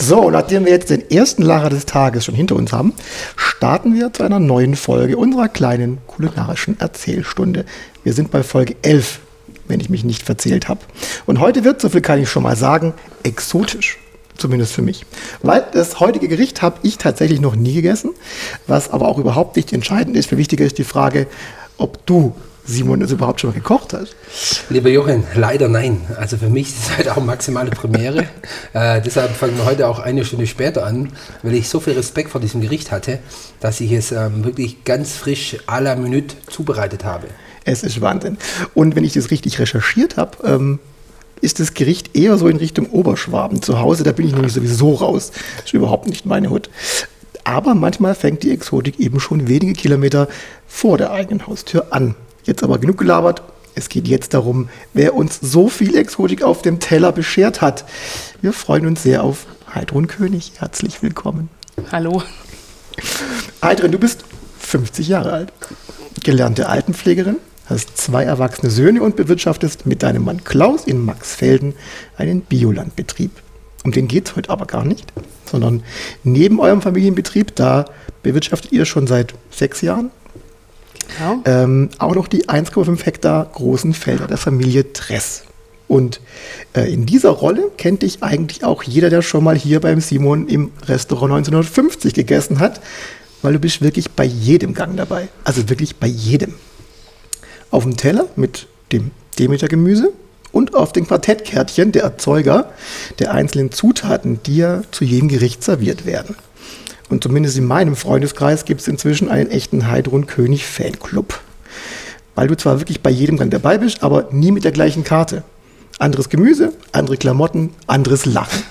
So, nachdem wir jetzt den ersten Lacher des Tages schon hinter uns haben, starten wir zu einer neuen Folge unserer kleinen kulinarischen Erzählstunde. Wir sind bei Folge 11, wenn ich mich nicht verzählt habe. Und heute wird, so viel kann ich schon mal sagen, exotisch. Zumindest für mich. Weil das heutige Gericht habe ich tatsächlich noch nie gegessen, was aber auch überhaupt nicht entscheidend ist. Viel wichtiger ist die Frage, ob du Simon das überhaupt schon mal gekocht hast? Lieber Jochen, leider nein. Also für mich ist es halt auch maximale Premiere. äh, deshalb fangen wir heute auch eine Stunde später an, weil ich so viel Respekt vor diesem Gericht hatte, dass ich es ähm, wirklich ganz frisch à la Minute zubereitet habe. Es ist Wahnsinn. Und wenn ich das richtig recherchiert habe, ähm, ist das Gericht eher so in Richtung Oberschwaben. Zu Hause, da bin ich nämlich sowieso raus. Das ist überhaupt nicht meine Hut. Aber manchmal fängt die Exotik eben schon wenige Kilometer vor der eigenen Haustür an. Jetzt aber genug gelabert. Es geht jetzt darum, wer uns so viel Exotik auf dem Teller beschert hat. Wir freuen uns sehr auf Heidrun König. Herzlich willkommen. Hallo. Heidrun, du bist 50 Jahre alt, gelernte Altenpflegerin, hast zwei erwachsene Söhne und bewirtschaftest mit deinem Mann Klaus in Maxfelden einen Biolandbetrieb. Um den geht es heute aber gar nicht, sondern neben eurem Familienbetrieb, da bewirtschaftet ihr schon seit sechs Jahren Ja. ähm, auch noch die 1,5 Hektar großen Felder der Familie Dress. Und äh, in dieser Rolle kennt dich eigentlich auch jeder, der schon mal hier beim Simon im Restaurant 1950 gegessen hat, weil du bist wirklich bei jedem Gang dabei. Also wirklich bei jedem. Auf dem Teller mit dem Demeter-Gemüse und auf den Quartettkärtchen der Erzeuger der einzelnen Zutaten, die ja zu jedem Gericht serviert werden. Und zumindest in meinem Freundeskreis gibt es inzwischen einen echten Heidrun König Fanclub. Weil du zwar wirklich bei jedem Gang dabei bist, aber nie mit der gleichen Karte. Anderes Gemüse, andere Klamotten, anderes Lachen.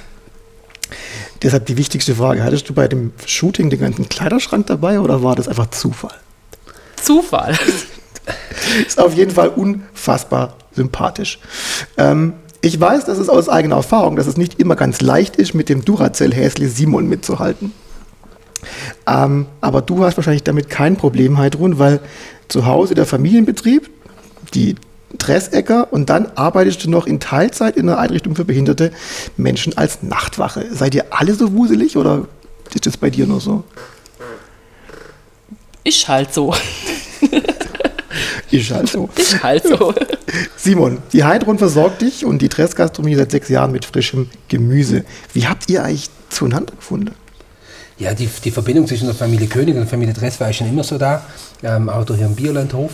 Deshalb die wichtigste Frage, hattest du bei dem Shooting den ganzen Kleiderschrank dabei oder war das einfach Zufall? Zufall. Ist auf jeden Fall unfassbar sympathisch. Ähm, ich weiß, dass es aus eigener Erfahrung, dass es nicht immer ganz leicht ist, mit dem Duracell-Häsli Simon mitzuhalten. Ähm, aber du hast wahrscheinlich damit kein Problem, Heidrun, weil zu Hause der Familienbetrieb, die Dressecker und dann arbeitest du noch in Teilzeit in einer Einrichtung für behinderte Menschen als Nachtwache. Seid ihr alle so wuselig oder ist das bei dir nur so? Ist halt so. Ist halt so. Ist halt so. Simon, die Heidrun versorgt dich und die Dressgastronomie seit sechs Jahren mit frischem Gemüse. Wie habt ihr eigentlich zueinander gefunden? Ja, die, die Verbindung zwischen der Familie König und der Familie Dress war schon immer so da, ähm, auch durch ihren Biolandhof.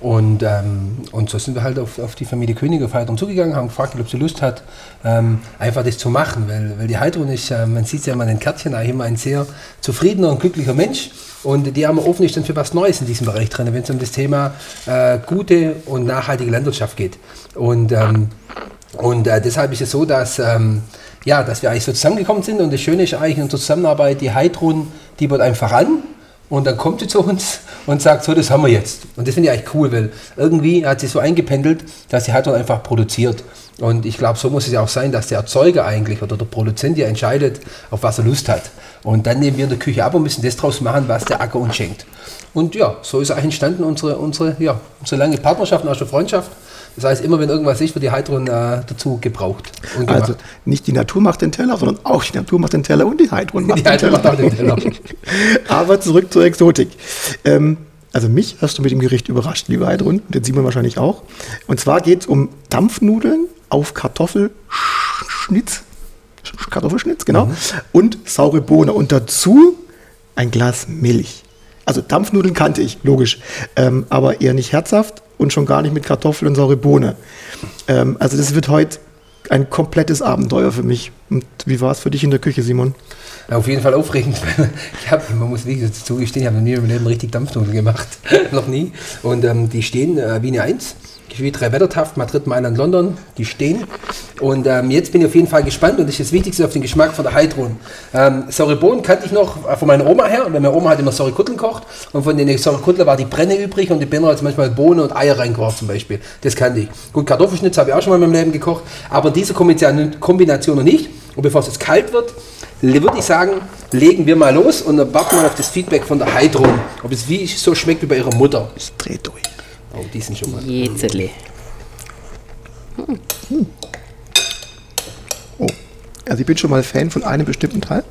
Und, ähm, und so sind wir halt auf, auf die Familie König auf Heidrun zugegangen, haben gefragt, ob sie Lust hat, ähm, einfach das zu machen. Weil, weil die Heidrun ist, äh, man sieht es ja an den Kärtchen, eigentlich immer ein sehr zufriedener und glücklicher Mensch. Und die haben offen ist dann für was Neues in diesem Bereich drin, wenn es um das Thema äh, gute und nachhaltige Landwirtschaft geht. Und, ähm, und äh, deshalb ist es so, dass, ähm, ja, dass wir eigentlich so zusammengekommen sind. Und das Schöne ist eigentlich in unserer Zusammenarbeit, die Heidrun, die wird einfach an und dann kommt sie zu uns und sagt, so, das haben wir jetzt. Und das finde ich eigentlich cool, weil irgendwie hat sie so eingependelt, dass die Heidrun einfach produziert. Und ich glaube, so muss es ja auch sein, dass der Erzeuger eigentlich oder der Produzent ja entscheidet, auf was er Lust hat. Und dann nehmen wir in der Küche ab und müssen das draus machen, was der Acker uns schenkt. Und ja, so ist eigentlich entstanden unsere, unsere, ja, unsere lange Partnerschaft und auch schon Freundschaft. Das heißt, immer wenn irgendwas ist, wird die Heidrun äh, dazu gebraucht. Also nicht die Natur macht den Teller, sondern auch die Natur macht den Teller und die Heidrun macht Die den Teller. macht auch den Teller. Aber zurück zur Exotik. Ähm, also mich hast du mit dem Gericht überrascht, liebe Heidrun, und den Simon wahrscheinlich auch. Und zwar geht es um Dampfnudeln auf Kartoffelschnitz. Sch- Kartoffelschnitz, genau. Und saure Bohne. Und dazu ein Glas Milch. Also Dampfnudeln kannte ich, logisch. Ähm, aber eher nicht herzhaft und schon gar nicht mit Kartoffel und saure Bohne. Ähm, also das wird heute ein komplettes Abenteuer für mich. Und wie war es für dich in der Küche, Simon? Ja, auf jeden Fall aufregend. Ich habe, man muss wirklich zugestehen, ich habe noch nie meinem Leben richtig Dampfnudeln gemacht. noch nie. Und ähm, die stehen äh, wie eine Eins. Wie drei Wettertaft, Madrid, Mailand, London, die stehen. Und ähm, jetzt bin ich auf jeden Fall gespannt und das ist das Wichtigste auf den Geschmack von der Heidrun. Ähm, Sorry-Bohnen kannte ich noch äh, von meiner Oma her, und meine Oma hat immer Sorry-Kutteln kocht und von den Sorry-Kutteln war die Brenne übrig und die Birne hat manchmal Bohnen und Eier reingeworfen zum Beispiel. Das kannte ich. Gut, Kartoffelschnitz habe ich auch schon mal in meinem Leben gekocht, aber diese Kombination noch nicht. Und bevor es jetzt kalt wird, würde ich sagen, legen wir mal los und dann warten wir auf das Feedback von der Heidrun, ob es wie so schmeckt wie bei ihrer Mutter. Es dreht durch. Oh, die sind schon mal. Jetzele. Oh. Also ich bin schon mal Fan von einem bestimmten Teil.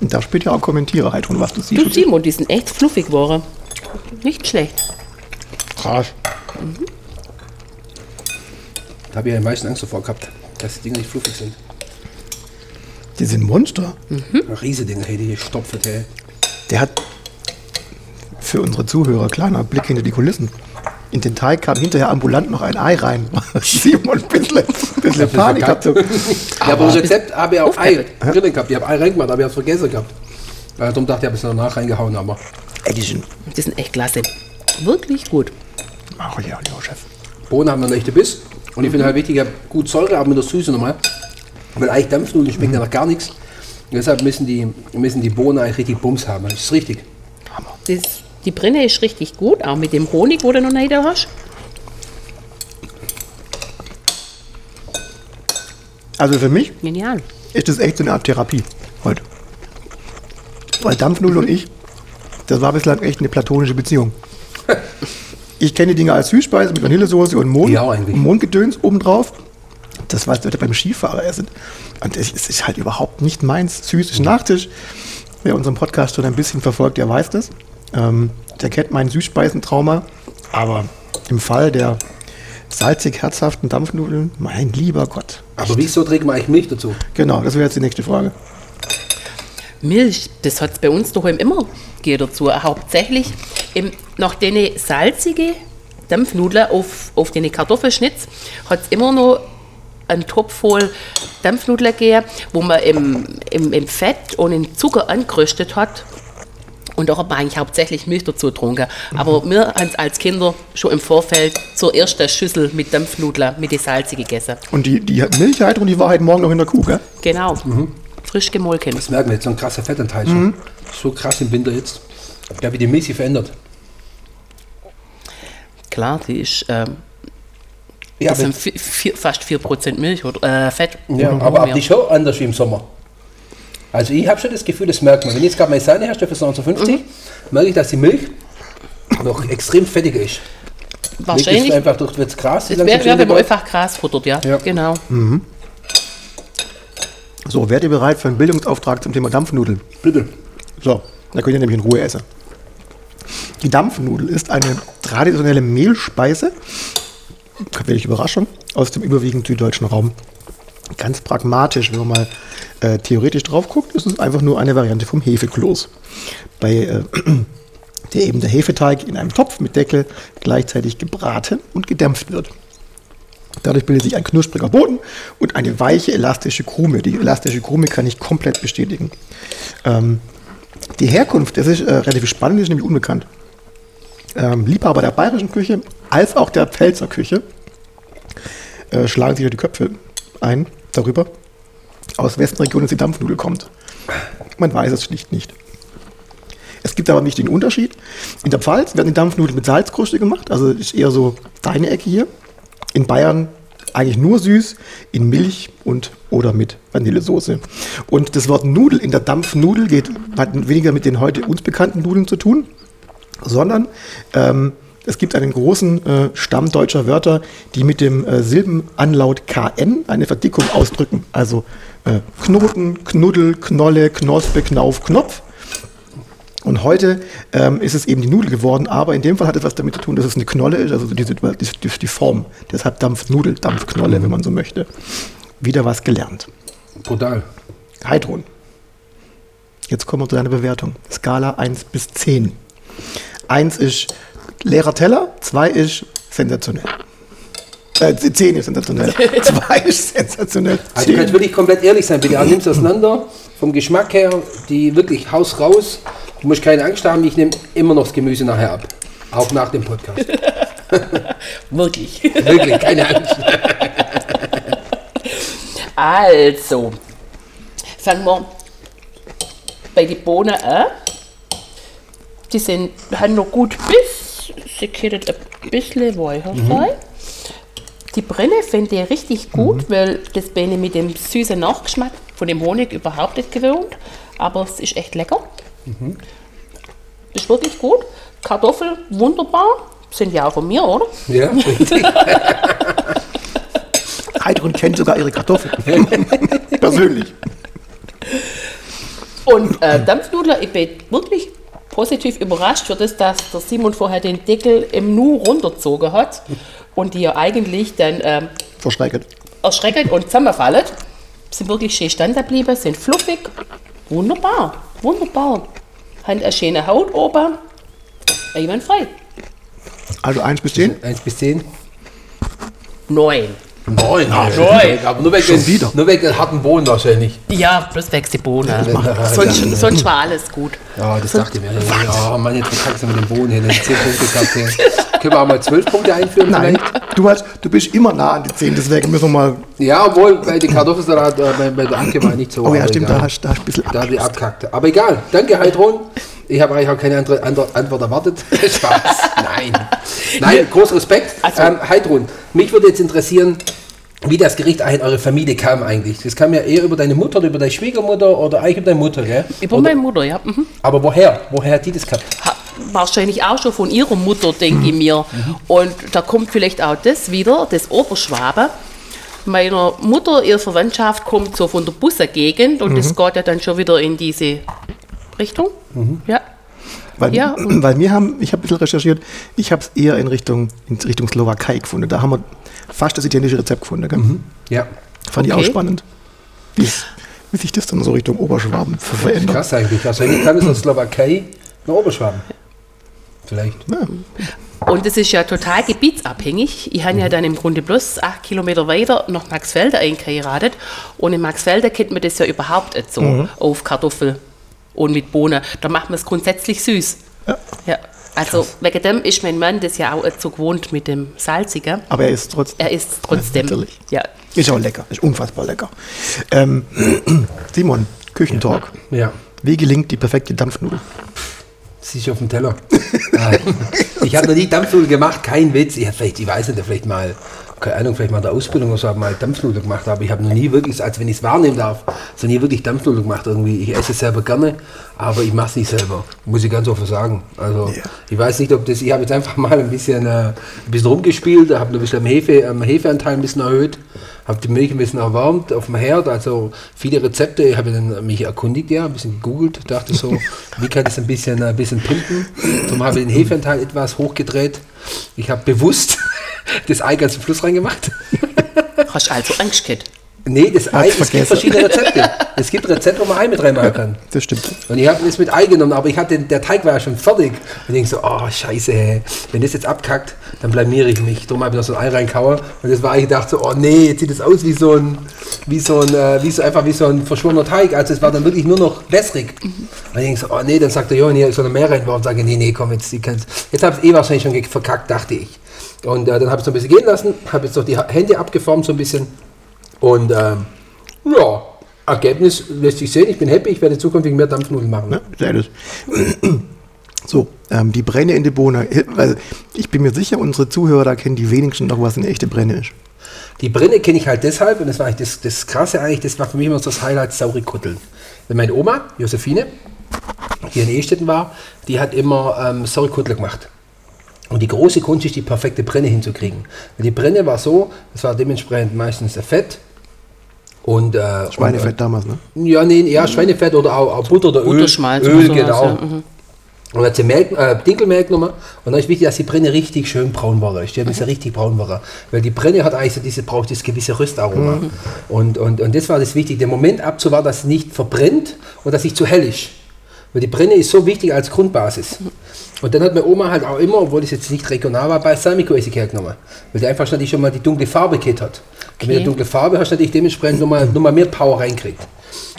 Und da spielt ja auch Kommentiere halt, und was du siehst. Du Simon, die sind echt fluffig geworden. Nicht schlecht. Krass. Da habe ich ja am meisten Angst davor gehabt, dass die Dinger nicht fluffig sind. Die sind Monster. Riese Dinger, hey, die stopfen, hey. Der hat für unsere Zuhörer kleiner Blick hinter die Kulissen. In den Teig kam hinterher ambulant noch ein Ei rein. Simon ein bisschen, bisschen Panik gehabt. So. Ja, aber das Rezept habe ich auch Ei drin gehabt. Ich habe Ei reingemacht, aber ich habe es vergessen gehabt. Äh, darum dachte ich, ich habe es danach reingehauen, aber Ey, die sind... Echt klasse. Wirklich gut. Ach ja, lieber Chef. Bohnen haben einen echten Biss. Und ich finde halt wichtig, ich habe gut Säure, aber mit der Süße nochmal. Weil eigentlich Dampfnudeln schmecken ja nach gar nichts. Und deshalb müssen die, müssen die Bohnen eigentlich richtig Bums haben. Das ist richtig. Das, die Brenne ist richtig gut, auch mit dem Honig, wo du noch nicht hast. Also für mich Genial. ist das echt so eine Art Therapie heute. Weil Dampfnudel und ich, das war bislang echt eine platonische Beziehung. Ich kenne die Dinge als Süßspeise mit Vanillesoße und Mond, Ja, Mondgedöns obendrauf. Das, was Leute beim Skifahrer essen. Und es es ist halt überhaupt nicht meins. Süß ist Nachtisch. Wer unseren Podcast schon ein bisschen verfolgt, der weiß das. Ähm, der kennt meinen Süßspeisentrauma. Aber im Fall der salzig-herzhaften Dampfnudeln, mein lieber Gott. Aber wieso trinkt man eigentlich Milch dazu? Genau, das wäre jetzt die nächste Frage. Milch, das hat es bei uns daheim immer geht dazu. Hauptsächlich im, nach den salzige Dampfnudeln auf, auf den Kartoffelschnitz hat es immer noch einen Topf voll Dampfnudeln gegeben, wo man im, im, im Fett und im Zucker angeröstet hat. Und hat man eigentlich hauptsächlich Milch dazu getrunken. Aber wir haben als Kinder schon im Vorfeld zur ersten Schüssel mit Dampfnudeln mit den salzige gegessen. Und die, die Milchheit und die Wahrheit morgen noch in der Kuh, gell? Genau. Frisch gemolken. Das merken wir jetzt, so ein krasser Fettanteil schon. So krass im Winter jetzt. Ich habe die Milch sich verändert. Klar, die ist, ähm, Ja, das sind vi- vier, fast 4% Milch oder äh, Fett. ja, Oder aber ab die schon anders wie im Sommer. Also ich habe schon das Gefühl, das merkt man. Wenn ich jetzt gerade meine Sahne herstelle für 1950, merke ich, dass die Milch noch extrem fettiger ist. Liegt das Wahrscheinlich. einfach durch das Gras? Es wäre, wär, wenn man einfach Gras futtert, ja. Ja. Genau. So, werdet ihr bereit für einen Bildungsauftrag zum Thema Dampfnudeln? Bitte. So, da könnt ihr nämlich in Ruhe essen. Die Dampfnudel ist eine traditionelle Mehlspeise, welche Überraschung, aus dem überwiegend süddeutschen Raum. Ganz pragmatisch, wenn man mal äh, theoretisch drauf guckt, ist es einfach nur eine Variante vom Hefekloß. Bei äh, der eben der Hefeteig in einem Topf mit Deckel gleichzeitig gebraten und gedämpft wird. Dadurch bildet sich ein knuspriger Boden und eine weiche, elastische Krume. Die elastische Krume kann ich komplett bestätigen. Ähm, die Herkunft, das ist äh, relativ spannend, ist nämlich unbekannt. Ähm, Liebhaber der bayerischen Küche als auch der Pfälzer Küche äh, schlagen sich die Köpfe ein darüber, aus wessen Region jetzt die Dampfnudel kommt. Man weiß es schlicht nicht. Es gibt aber nicht den Unterschied. In der Pfalz werden die Dampfnudeln mit Salzkruste gemacht, also ist eher so deine Ecke hier. In Bayern eigentlich nur süß, in Milch und oder mit Vanillesoße. Und das Wort Nudel in der Dampfnudel geht hat weniger mit den heute uns bekannten Nudeln zu tun, sondern ähm, es gibt einen großen äh, Stamm deutscher Wörter, die mit dem äh, Silbenanlaut KN eine Verdickung ausdrücken. Also äh, Knoten, Knuddel, Knolle, Knospe, Knauf, Knopf. Und heute ähm, ist es eben die Nudel geworden, aber in dem Fall hat es was damit zu tun, dass es eine Knolle ist, also diese, die, die Form. Deshalb Dampfnudel, Dampfknolle, wenn man so möchte. Wieder was gelernt. Brutal. Heidrun. Jetzt kommen wir zu deiner Bewertung. Skala 1 bis 10. 1 ist leerer Teller, 2 ist sensationell. Äh, 10 ist sensationell. 2 ist sensationell. Also du kannst 10. wirklich komplett ehrlich sein, bitte. Nimm es auseinander. Vom Geschmack her, die wirklich Haus raus. Du musst keine Angst haben, ich nehme immer noch das Gemüse nachher ab. Auch nach dem Podcast. Wirklich. Wirklich, keine Angst. Also, fangen wir bei den Bohnen an. Die sind, haben noch gut Biss. Sie können ein bisschen weicher sein. Die Brenne finde ich richtig gut, weil das bin ich mit dem süßen Nachgeschmack von dem Honig überhaupt nicht gewöhnt. Aber es ist echt lecker. Ist wirklich gut. Kartoffeln wunderbar. Sind ja auch von mir, oder? Ja, richtig. Heidrun kennt sogar ihre Kartoffeln. Persönlich. Und äh, Dampfnudler, ich bin wirklich positiv überrascht für das, dass der Simon vorher den Deckel im Nu runtergezogen hat und die ja eigentlich dann ähm, Verschrecken. erschreckend und zusammenfallen. Sind wirklich schön standen geblieben, sind fluffig. Wunderbar, wunderbar. Haben eine schöne Haut oben. Einwandfrei. Also 1 bis 10. 1 bis 10. Neun. neun. Aber nur wegen, den, wieder. nur wegen den harten Bohnen wahrscheinlich. Ja, bloß wächst die Bohnen. Ja, Sonst, sonst war alles gut. Ja, das dachte ich mir. Ja, Mann, jetzt verkackst du mit dem Bohnen hin. 10 Punkte gehabt. hier. Können wir auch mal 12 Punkte einführen Nein, vielleicht? du, hast, du bist immer nah an die 10, deswegen müssen wir mal. Ja, obwohl bei den Kartoffelsalat, äh, bei, bei der Anke war nicht so. Oh ja, stimmt, egal. da hast, da hast du ein bisschen Da habe ich abgelöst. abkackt. Aber egal. Danke, Heidrun. Ich habe eigentlich auch keine andere, andere Antwort erwartet. Spaß. Nein. Nein, groß Respekt. Also- ähm, Heidrun, mich würde jetzt interessieren, wie das Gericht eigentlich in eure Familie kam eigentlich. Das kam ja eher über deine Mutter oder über deine Schwiegermutter oder eigentlich über deine Mutter, gell? Über oder, meine Mutter, ja. Mhm. aber woher? Woher hat die das gehabt? Ha- Wahrscheinlich auch schon von ihrer Mutter, denke ich mir. Und da kommt vielleicht auch das wieder, das Oberschwabe. Meiner Mutter, ihre Verwandtschaft kommt so von der Busser-Gegend und das geht ja dann schon wieder in diese Richtung. Ja. Weil, Ja, weil wir haben, ich habe ein bisschen recherchiert, ich habe es eher in Richtung, in Richtung Slowakei gefunden. Da haben wir fast das italienische Rezept gefunden. Gell? Ja. Fand ich auch Okay. spannend. Wie, wie sich das dann so Richtung Oberschwaben ver- verändert. Krass eigentlich. Wahrscheinlich kam es aus Slowakei nach Oberschwaben. Vielleicht. Und es ist ja total gebietsabhängig. Ich habe ja dann im Grunde bloß acht Kilometer weiter nach Maxfelder eingeheiratet. Und in Maxfelder kennt man das ja überhaupt nicht so auf Kartoffel und mit Bohnen. Da macht man es grundsätzlich süß. Ja. Also wegen dem ist mein Mann das ja auch so gewohnt mit dem Salzigen. Aber er ist trotzdem. Er isst trotzdem. natürlich. Ja. Ist auch lecker, ist unfassbar lecker. Ähm, Simon, Küchentalk. Ja. Wie gelingt die perfekte Dampfnudel? Sie ist auf dem Teller. Ich habe noch nie Dampfnudeln gemacht, kein Witz. Ich, vielleicht, ich weiß nicht, vielleicht mal, keine Ahnung, vielleicht mal der Ausbildung oder so, habe mal Dampfnudeln gemacht, aber ich habe noch nie wirklich, als wenn ich es wahrnehmen darf, so nie wirklich Dampfnudeln gemacht irgendwie. Ich esse es selber gerne, aber ich mache es nicht selber, muss ich ganz offen sagen. Also Ja. ich weiß nicht, ob das, ich habe jetzt einfach mal ein bisschen, äh, ein bisschen rumgespielt, habe ein bisschen am, Hefe, am Hefeanteil ein bisschen erhöht, habe die Milch ein bisschen erwärmt auf dem Herd, also viele Rezepte, ich habe mich erkundigt, ja, ein bisschen gegoogelt, dachte so, wie kann das ein bisschen, ein bisschen pimpen. Darum habe ich den Hefeanteil etwas hochgedreht. Ich habe bewusst das Ei ganz zum Schluss reingemacht. Hast also Angst gehabt? Nee, das Ei, es gibt verschiedene Rezepte. Es gibt Rezepte, wo man Ei mit reinmachen kann. Das stimmt. Und ich habe das mit Ei genommen, aber ich hatte, der Teig war ja schon fertig. Und ich denke so, oh scheiße, wenn das jetzt abkackt, dann blamiere ich mich. Darum habe ich noch so ein Ei reinkauen. Und das war ich gedacht so, oh nee, jetzt sieht das aus wie so ein, wie so ein, äh, wie so einfach wie so ein verschwommener Teig. Also es war dann wirklich nur noch wässrig. Und ich denke so, oh nee, dann sagt der Johann, hier soll noch mehr reinbauen. Und sage, nee, nee, komm, jetzt, die kannst. Jetzt habe ich es eh wahrscheinlich schon verkackt, dachte ich. Und äh, dann habe ich es noch ein bisschen gehen lassen, habe jetzt noch die Hände abgeformt so ein bisschen. Und ähm, ja, Ergebnis lässt sich sehen. Ich bin happy, ich werde zukünftig mehr Dampfnudeln machen. Ne? Sehr gut. So, ähm, die Brenne in die Bohne. Also, ich bin mir sicher, unsere Zuhörer da kennen die wenigsten noch, was eine echte Brenne ist. Die Brenne kenne ich halt deshalb, und das war eigentlich das, das Krasse eigentlich, das war für mich immer so das Highlight, saure Kutteln. Wenn meine Oma, Josephine, die in Ehestetten war, die hat immer ähm, saure Kuttel gemacht. Und die große Kunst ist, die perfekte Brenne hinzukriegen. Die Brenne war so, es war dementsprechend meistens Fett und äh, Schweinefett damals, ne? Und, ja, nee, ja, Schweinefett oder auch, auch Butter oder Öl. Öl, genau. ja, mhm. Und dann hat sie Melk, äh, Dinkelmelk genommen und dann ist wichtig, dass die Brenne richtig schön braun war. Die muss ja richtig braun war. Weil die Brenne hat eigentlich so diese, braucht das gewisse Röstaroma. Und, und, und das war das Wichtige, den Moment abzuwarten, dass es nicht verbrennt und dass es nicht zu hell ist. Weil die Brenne ist so wichtig als Grundbasis. Und dann hat meine Oma halt auch immer, obwohl das jetzt nicht regional war, Balsamico-Essig hergenommen. Weil die einfach natürlich schon mal die dunkle Farbe gehabt hat. Und mit der dunklen Farbe hast du natürlich dementsprechend nochmal noch mal mehr Power reinkriegt.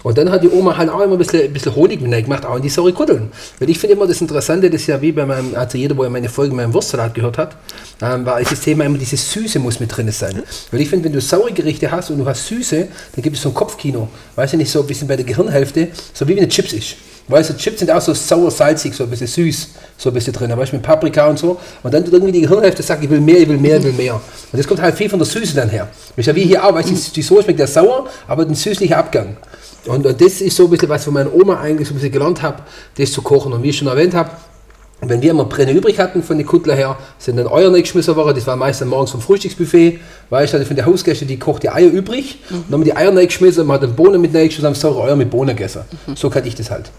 Und dann hat die Oma halt auch immer ein bisschen, ein bisschen Honig mit gemacht, auch in die saure Kutteln. Weil ich finde immer das Interessante, das ist ja wie bei meinem, also jeder, wo ja meine Folge mit meinem Wurstsalat gehört hat, ähm, war das Thema immer, dieses Süße muss mit drin sein. Weil ich finde, wenn du saure Gerichte hast und du hast Süße, dann gibt es so ein Kopfkino. Weißt du nicht, so ein bisschen bei der Gehirnhälfte, so wie wenn eine Chips ist. Weißt du, Chips sind auch so sauer, salzig, so ein bisschen süß, so ein bisschen drin, weißt du, mit Paprika und so. Und dann tut irgendwie die Gehirnhälfte sagt, ich will mehr, ich will mehr, ich will mehr. Und das kommt halt viel von der Süße dann her. Ist ja wie hier auch, weißt die- die Soße schmeckt ja sauer, aber ein süßlicher Abgang. Und, und das ist so ein bisschen, was von meiner Oma eigentlich so ein bisschen gelernt habe, das zu kochen. Und wie ich schon erwähnt habe, wenn wir immer Brenne übrig hatten von den Kuttler her, sind dann Eier geschmissen worden. Das war meistens morgens vom Frühstücksbuffet. Weißt du, von der Hausgäste, die kocht die Eier übrig. Und dann haben wir die Eier geschmissen, man hat dann Bohnen mit geschmissen, haben saure Eier mit Bohnen gegessen. So kann ich das halt.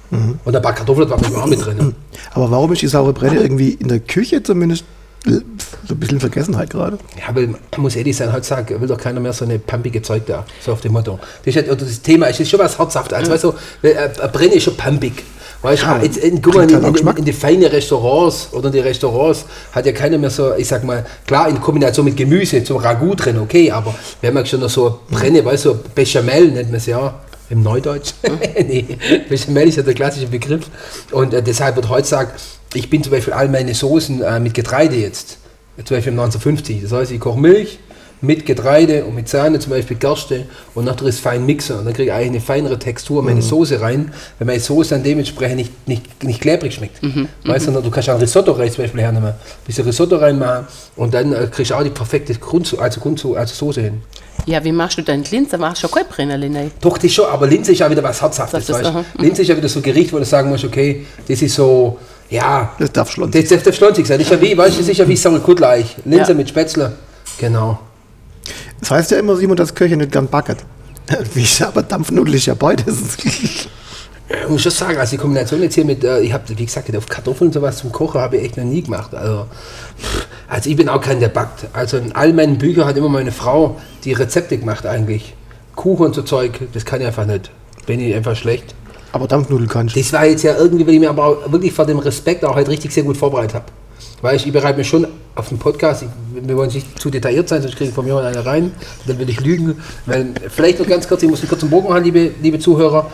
Und ein paar Kartoffeln war auch mit drin. Aber warum ist die saure Brenne irgendwie in der Küche zumindest so ein bisschen Vergessenheit gerade? Ja, weil man muss ehrlich sein, heutzutage will doch keiner mehr so eine pumpige Zeug da. So auf dem Motto. Das, ist halt, oder das Thema ist, ist schon was herzhaft. Also, weißt du, weil, äh, eine Brenne ist schon pumpig. Weißt Ja, jetzt, in, guck mal, in, in, in, die feinen Restaurants oder in die Restaurants hat ja keiner mehr so, ich sag mal, klar in Kombination mit Gemüse, zum Ragout drin, okay, aber wir haben ja schon noch so Brenne, weißt du, Bechamel nennt man es ja. Im Neudeutsch? nee, Bechamel ist ja der klassische Begriff. Und äh, deshalb wird heutzutage, ich bin zum Beispiel all meine Soßen äh, mit Getreide jetzt. Zum Beispiel 1950. Das heißt, ich koche Milch mit Getreide und mit Sahne, zum Beispiel Gerste und nachher ist fein mixen. Und dann kriege ich eigentlich eine feinere Textur in meine Soße rein, wenn meine Soße dann dementsprechend nicht, nicht, nicht klebrig schmeckt. Weißt du, du kannst auch ein Risotto rein zum Beispiel hernehmen. Ein bisschen Risotto reinmachen und dann äh, kriegst du auch die perfekte Grund, also Grund, also Soße hin. Ja, wie machst du denn die Linse? Machst du schon kein Brennerli rein? Doch, das schon, aber Linse ist ja wieder was Herzhaftes. Weißt? aha. Linse ist ja wieder so ein Gericht, wo du sagen musst, okay, das ist so, ja, Das darf schon. das, das darf schlonzig sein. Das ist ja wie, weißt du, das ist ja wie saure Kutleich. Linse Ja. mit Spätzle. Genau. Das heißt ja immer, Simon, dass Köche nicht gern backen. Wie ich aber Dampfnudel ist ja beides. Ich muss schon sagen, also die Kombination jetzt hier mit, äh, ich habe, wie gesagt, auf Kartoffeln und sowas zum Kochen habe ich echt noch nie gemacht. Also, also ich bin auch kein, der backt. Also in all meinen Büchern hat immer meine Frau die Rezepte gemacht eigentlich. Kuchen und so Zeug, das kann ich einfach nicht. Bin ich einfach schlecht. Aber Dampfnudel kannst du. Das war jetzt ja irgendwie, weil ich mir aber wirklich vor dem Respekt auch halt richtig sehr gut vorbereitet habe. Weil ich, ich bereite mich schon auf den Podcast, ich, wir wollen nicht zu detailliert sein, sonst kriege ich von mir einer rein, dann will ich lügen. Weil, vielleicht noch ganz kurz, ich muss einen kurzen Bogen machen, liebe, liebe Zuhörer.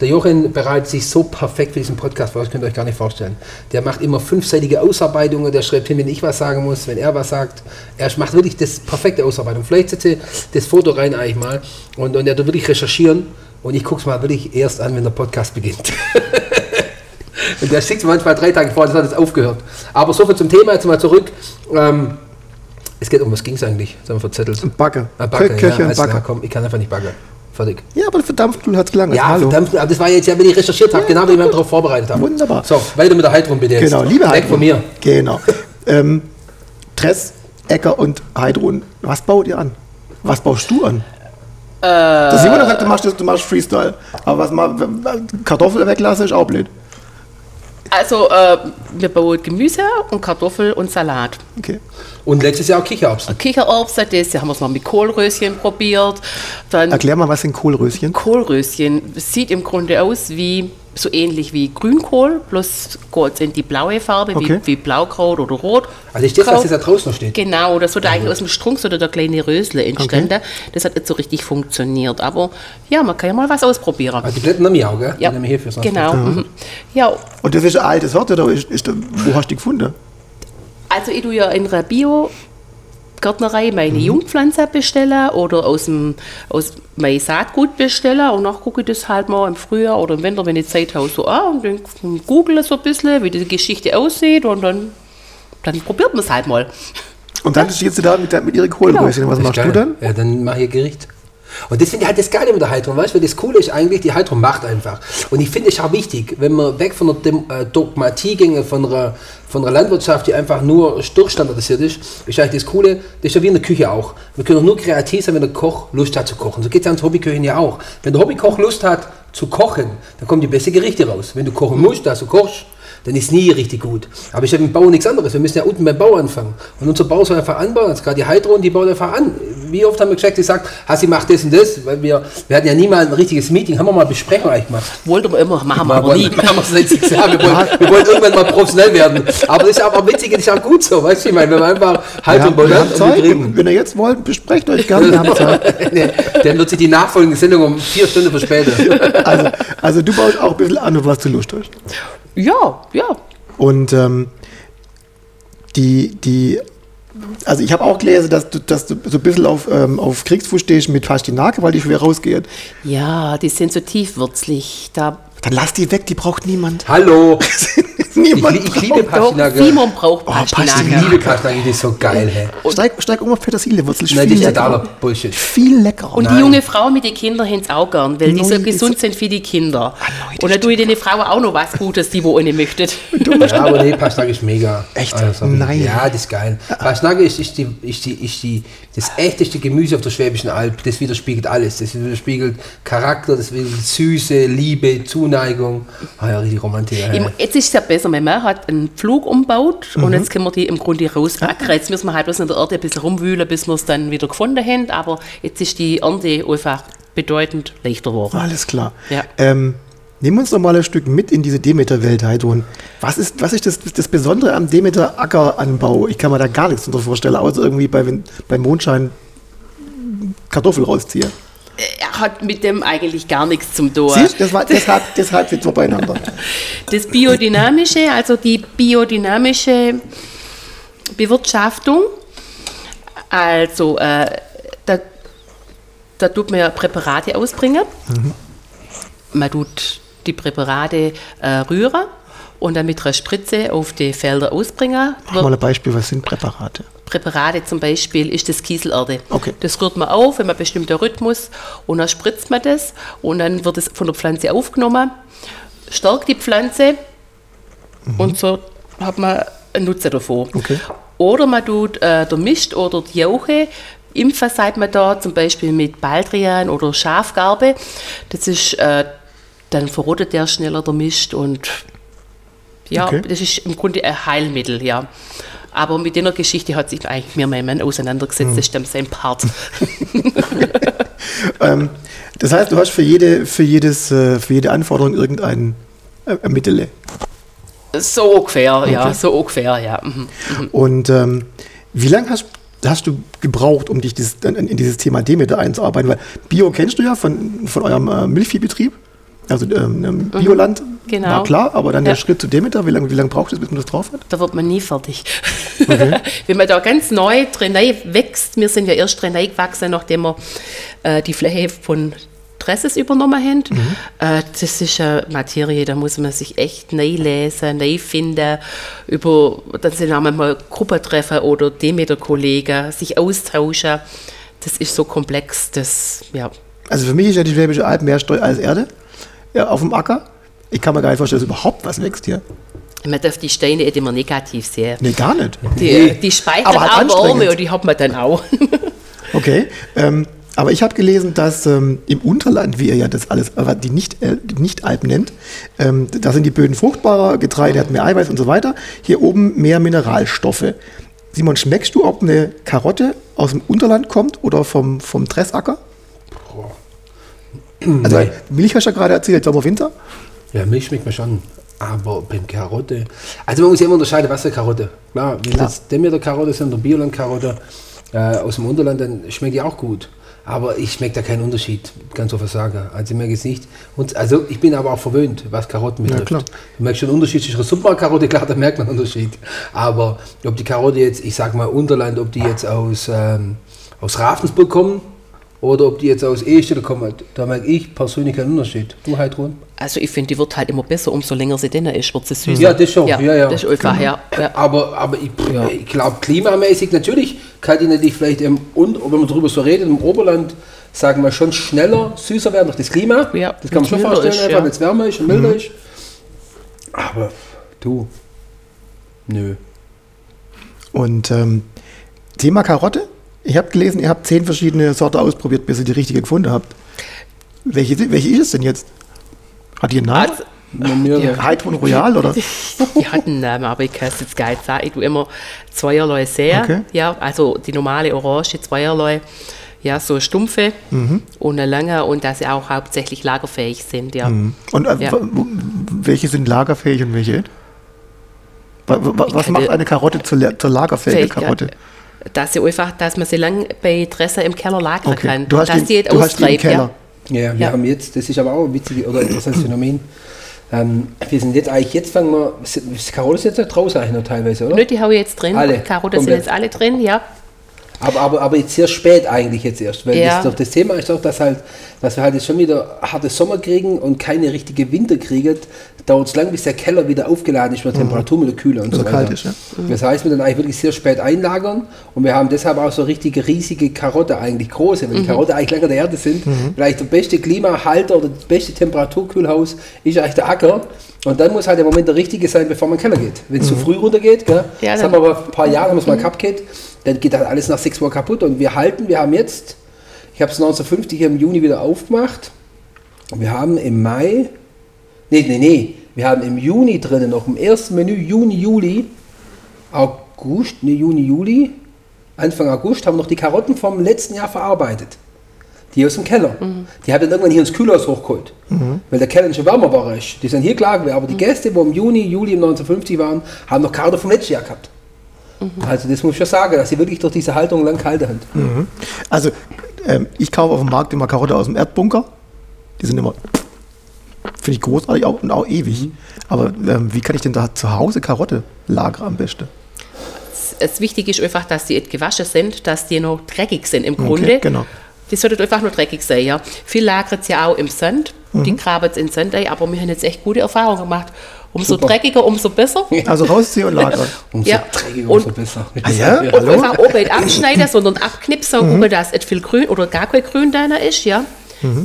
Der Jochen bereitet sich so perfekt für diesen Podcast vor, das könnt ihr euch gar nicht vorstellen. Der macht immer fünfseitige Ausarbeitungen, der schreibt hin, wenn ich was sagen muss, wenn er was sagt. Er macht wirklich das perfekte Ausarbeitung. Vielleicht setze das Foto rein eigentlich mal und, und er tut wirklich recherchieren und ich gucke es mal wirklich erst an, wenn der Podcast beginnt. Und der schickt manchmal drei Tage vor, das hat jetzt aufgehört. Aber so viel zum Thema, jetzt mal zurück. Ähm, es geht um, was ging es eigentlich? Das haben wir verzettelt. Backe. Ah, Backe, Köche ja, klar, Backe. komm, ich kann einfach nicht backen. Fertig. Ja, aber für Dampfnudel hat es gelangt. Ja, Hallo. verdammt, aber das war jetzt ja, wenn ich recherchiert habe, genau wie ich mich darauf vorbereitet habe. Wunderbar. So, weiter mit der Heidrun bitte jetzt. Genau, liebe Weg Heidrun. von mir. Genau. ähm, Tress, Äcker und Heidrun. Was baut ihr an? Was baust du an? Äh, der Simon gesagt, du machst, das- du machst Freestyle. Aber was mal Kartoffeln weglassen ist auch blöd. Also, äh, wir bauen Gemüse und Kartoffel und Salat. Okay. Und letztes Jahr auch Kichererbsen. Kichererbsen, das Jahr haben wir es mal mit Kohlröschen probiert. Dann Erklär mal, was sind Kohlröschen? Kohlröschen sieht im Grunde aus wie so ähnlich wie Grünkohl, bloß geht in die blaue Farbe, Okay. wie, wie Blaukraut oder Rot. Also ist das, was jetzt da draußen noch steht. Genau, das wurde eigentlich aus dem Strunk oder der kleine Rösle entstanden. Das hat nicht so richtig funktioniert. Aber ja, man kann ja mal was ausprobieren. Also die Blätter haben wir auch, gell? ja, Die wir hierfür sonst genau. Mhm. Ja, Und das ist eine alte Sorte, oder ist, ist, wo hast du die gefunden? Also ich tue ja in einer Bio Gärtnerei meine Jungpflanze bestellen oder aus dem aus mein Saatgut bestellen und dann gucke ich das halt mal im Frühjahr oder im Winter, wenn ich Zeit habe, so an und dann google so ein bisschen, wie die Geschichte aussieht und dann, dann probiert man es halt mal. Und dann stehst du da mit, mit ihren Kohlröschen. Was Das ist machst geil. du dann? Ja, dann mach ich Gericht. Und das finde ich halt das Geile mit der Haltung, weißt du, das Coole ist eigentlich, die Haltung macht einfach. Und ich finde es auch wichtig, wenn wir weg von der äh, Dogmatie gehen, von einer, von einer Landwirtschaft, die einfach nur durchstandardisiert ist, ist eigentlich das Coole, das ist ja wie in der Küche auch. Wir können nur kreativ sein, wenn der Koch Lust hat zu kochen. So geht es ja ans Hobbyköchen ja auch. Wenn der Hobbykoch Lust hat zu kochen, dann kommen die besten Gerichte raus. Wenn du kochen musst, dass du kochst, dann ist nie richtig gut. Aber ich habe im Bau nichts anderes. Wir müssen ja unten beim Bau anfangen. Und unser Bau soll einfach anbauen. Jetzt gerade die Heidron, die baut einfach an. Wie oft haben wir gesagt, gesagt, Hassi macht das und das, weil wir, wir hatten ja nie mal ein richtiges Meeting, haben wir mal Besprechung eigentlich gemacht. Wollten wir immer, machen wir aber nie. wollen- haben wir seit sechs Jahren. Wir wollen, wir wollen irgendwann mal professionell werden. Aber das ist aber witzig, das ist auch gut so, weißt du, ich meine, wenn einfach halt Wir und haben, wir haben und Zeit. kriegen. Wenn ihr jetzt wollt, besprecht euch gerne. Wir haben Zeit. Nee, Dann wird sich die nachfolgende Sendung um vier Stunden verspäten. Also, also du baust auch ein bisschen an, was du Lust hast. Ja, ja. Und ähm, die, die, also ich habe auch gelesen, dass du, dass du so ein bisschen auf, ähm, auf Kriegsfuß stehst mit Pastinake, weil die schwer rausgeht. Ja, die sind so tiefwürzlich. Da Dann lass die weg, die braucht niemand. Hallo, niemand. li- ich liebe Pastinake. Simon braucht Oh, Ich liebe Pastinake, die ist so geil, hey. Steig, steig um auf Petersilienwurzel. ist Nein, viel das ist totaler leckerer. Bullshit. Viel leckerer. Und die junge Frau mit den Kindern haben es auch gern, weil die so Nein, gesund sind für die Kinder. nein, das Und dann tue ich den Frauen auch noch was Gutes, die wo eine möchtet. Ja, aber nee, Pastinake ist mega. Echt? Also, Nein. Ja, das ist geil. Pastinake ist, ist, die, ist, die, ist die, das echteste Gemüse auf der Schwäbischen Alb. Das widerspiegelt alles. Das widerspiegelt Charakter, das widerspiegelt Süße, Liebe, Zuneigung. Ah ja, richtig Romantik. Ja. Jetzt ist es ja besser, mein Mann hat einen Pflug umgebaut Mhm. und jetzt können wir die im Grunde rauspacken. Jetzt müssen wir halt bloß in der Erde ein bisschen rumwühlen, bis wir es dann wieder gefunden haben. Aber jetzt ist die Ernte einfach bedeutend leichter geworden. Alles klar. Ja. Ähm, nimm uns noch mal ein Stück mit in diese Demeter-Welt, Heidrun. Was ist, was ist das, das Besondere am Demeter-Ackeranbau? Ich kann mir da gar nichts darunter vorstellen, außer irgendwie bei, beim Mondschein Kartoffel rausziehe. Er hat mit dem eigentlich gar nichts zum tun. Siehst das war, deshalb, deshalb sind wir beieinander. Das Biodynamische, also die biodynamische Bewirtschaftung, also äh, da, da tut man ja Präparate ausbringen. Man tut die Präparate äh, rühren und dann mit einer Spritze auf die Felder ausbringen. Mach mal ein Beispiel, was sind Präparate? Präparate zum Beispiel ist das Kieselerde. Okay. Das rührt man auf, wenn man einen bestimmten Rhythmus und dann spritzt man das und dann wird es von der Pflanze aufgenommen, stärkt die Pflanze und so hat man einen Nutzen davon. Okay. Oder man tut äh, der Mist oder die Jauche impfen, sagt man da, zum Beispiel mit Baldrian oder Schafgarbe. Das ist, äh, dann verrottet der schneller der Mist und ja, Okay. das ist im Grunde ein Heilmittel, ja. Aber mit der Geschichte hat sich eigentlich mir mein Mann auseinandergesetzt, das stimmt sein Part. Ähm, das heißt, du hast für jede, für jedes, äh, für jede Anforderung irgendein äh, Mittel. so ungefähr, ja, Okay. so ungefähr, ja. Mhm. Und ähm, wie lange hast, hast du gebraucht, um dich dieses, in, in dieses Thema Demeter einzuarbeiten? Weil Bio kennst du ja von, von eurem äh, Milchviehbetrieb. Also ähm, ähm, Bioland genau. war klar, aber dann Ja. der Schritt zu Demeter, wie lange wie lang braucht es, bis man das drauf hat? Da wird man nie fertig. Wenn man da ganz neu drin wächst, wir sind ja erst drin gewachsen, nachdem wir äh, die Fläche von Dresses übernommen haben. Äh, das ist eine Materie, da muss man sich echt neu lesen, neu finden. Über, dann sind auch mal Gruppentreffen oder Demeter-Kollegen, sich austauschen. Das ist so komplex, das, ja. Also für mich ist ja die Schwäbische Alb mehr Streu als Erde ja, auf dem Acker. Ich kann mir gar nicht vorstellen, dass überhaupt was wächst hier. Man darf die Steine nicht immer negativ sehen. Nee, gar nicht. Die, die speichern Aber halt auch. Wärme und die hat man dann auch. Okay. Ähm, aber ich habe gelesen, dass ähm, im Unterland, wie ihr ja das alles, aber die nicht, äh, die nicht Alp nennt, ähm, da sind die Böden fruchtbarer, Getreide hat mehr Eiweiß und so weiter. Hier oben mehr Mineralstoffe. Simon, schmeckst du, ob eine Karotte aus dem Unterland kommt oder vom, vom Dressacker? Also Nee. Milch hast du ja gerade erzählt, Sommer, Winter. Ja, Milch schmeckt mir schon. Aber beim Karotte. Also man muss ja immer unterscheiden, was für Karotte. Klar, wenn Klar. jetzt Demeter Karotte sind oder Bioland-Karotte äh, aus dem Unterland, dann schmeckt die auch gut. Aber ich schmecke da keinen Unterschied, ganz offen sagen. Also ich merke es nicht. Und, also ich bin aber auch verwöhnt, was Karotten betrifft. klar. Du merkst schon einen Unterschied zwischen einer Supermarktkarotte, klar, da merkt man einen Unterschied. Aber ob die Karotte jetzt, ich sag mal Unterland, ob die jetzt aus, ähm, aus Ravensburg kommen oder ob die jetzt aus Ehestelle kommen, da merke ich persönlich keinen Unterschied. Du, Heidrun? Also ich finde, die wird halt immer besser, umso länger sie drin ist, wird sie süßer. Ja, das schon. Ja, ja. Das ist einfach, ja. ja. Aber, aber ich, Ja. ich glaube, klimamäßig natürlich kann die natürlich vielleicht im, und wenn man darüber so redet, im Oberland, sagen wir schon schneller süßer werden durch das Klima. Ja, das kann man schon vorstellen, ist, einfach, ja. wenn es wärmer ist und milder ist. Aber du, nö. Und ähm, Thema Karotte. Ich habe gelesen, ihr habt zehn verschiedene Sorten ausprobiert, bis ihr die richtige gefunden habt. Welche, welche ist es denn jetzt? Hat die einen Namen? Also, Mehrere. Heidrun Royal oder? Die hatten einen Namen, aber ich kann es jetzt gar nicht sagen. Ich tue immer zweierlei sehr. Okay. Ja, also die normale Orange, zweierlei. Ja, so stumpfe Mhm. und eine lange und dass sie auch hauptsächlich lagerfähig sind. Ja. Und äh, Ja. welche sind lagerfähig und welche Was kann macht eine Karotte zur, zur lagerfähigen Fähig, ja. Karotte? Dass sie einfach, dass man sie lang bei Dresser im Keller lagern Okay. kann. Du hast dass die nicht du hast den im Keller. Ja, wir Ja. haben jetzt, das ist aber auch ein witziges oder interessantes Phänomen. Ähm, wir sind jetzt eigentlich, jetzt fangen wir, ist Karotte ist jetzt noch draußen eigentlich noch teilweise, oder? Nö, die habe ich jetzt drin. Alle, Karotten sind jetzt alle drin, ja. Aber, aber, aber jetzt sehr spät eigentlich jetzt erst, weil Ja. das, doch das Thema ist doch, dass halt, dass wir halt jetzt schon wieder harte Sommer kriegen und keine richtige Winter kriegen, dauert es lang, bis der Keller wieder aufgeladen ist mit der Temperatur, mit der Kühle und Also so weiter. kalt ist, ja. Das heißt, wir dann eigentlich wirklich sehr spät einlagern und wir haben deshalb auch so richtige riesige Karotte, eigentlich große, weil die Karotte eigentlich länger der Erde sind. Vielleicht der beste Klimahalter oder das beste Temperaturkühlhaus ist eigentlich der Acker. Und dann muss halt der Moment der richtige sein, bevor man in den Keller geht. Wenn es zu früh runtergeht, gell, Ja, das haben wir aber ein paar Jahre, wir es mal gehabt, geht, dann geht halt alles nach sechs Wochen kaputt. Und wir halten, wir haben jetzt, ich habe es 1950 im Juni wieder aufgemacht. Wir haben im Mai, nee, nee, nee, wir haben im Juni drinnen noch im ersten Menü, Juni, Juli, August, nee, Juni, Juli, Anfang August haben wir noch die Karotten vom letzten Jahr verarbeitet. Die aus dem Keller. Die haben dann irgendwann hier ins Kühlhaus hochgeholt. Weil der Keller schon wärmer war. Ist. Die sind hier klar gewesen. Aber die Gäste, die im Juni, Juli 1950 waren, haben noch Karotten vom letzten Jahr gehabt. Also das muss ich schon sagen, dass sie wirklich durch diese Haltung lang gehalten haben. Also, ähm, ich kaufe auf dem Markt immer Karotte aus dem Erdbunker. Die sind immer, finde ich großartig auch, und auch ewig. Mhm. Aber ähm, wie kann ich denn da zu Hause Karotte lagern am besten? Es wichtig ist einfach, dass die nicht gewaschen sind, dass die noch dreckig sind im Grunde. genau. Die sollten einfach nur dreckig sein, ja. Viel lagert es ja auch im Sand. Mhm. Die graben es in den Sand ein, aber wir haben jetzt echt gute Erfahrungen gemacht. Umso Super. dreckiger, umso besser. Also rausziehen und lagern. Umso Ja. dreckiger, Und- umso besser. Ah ja? Und Hallo? einfach nicht abschneiden, sondern abknipsen und gucken, dass nicht viel Grün oder gar kein Grün da ist, ja.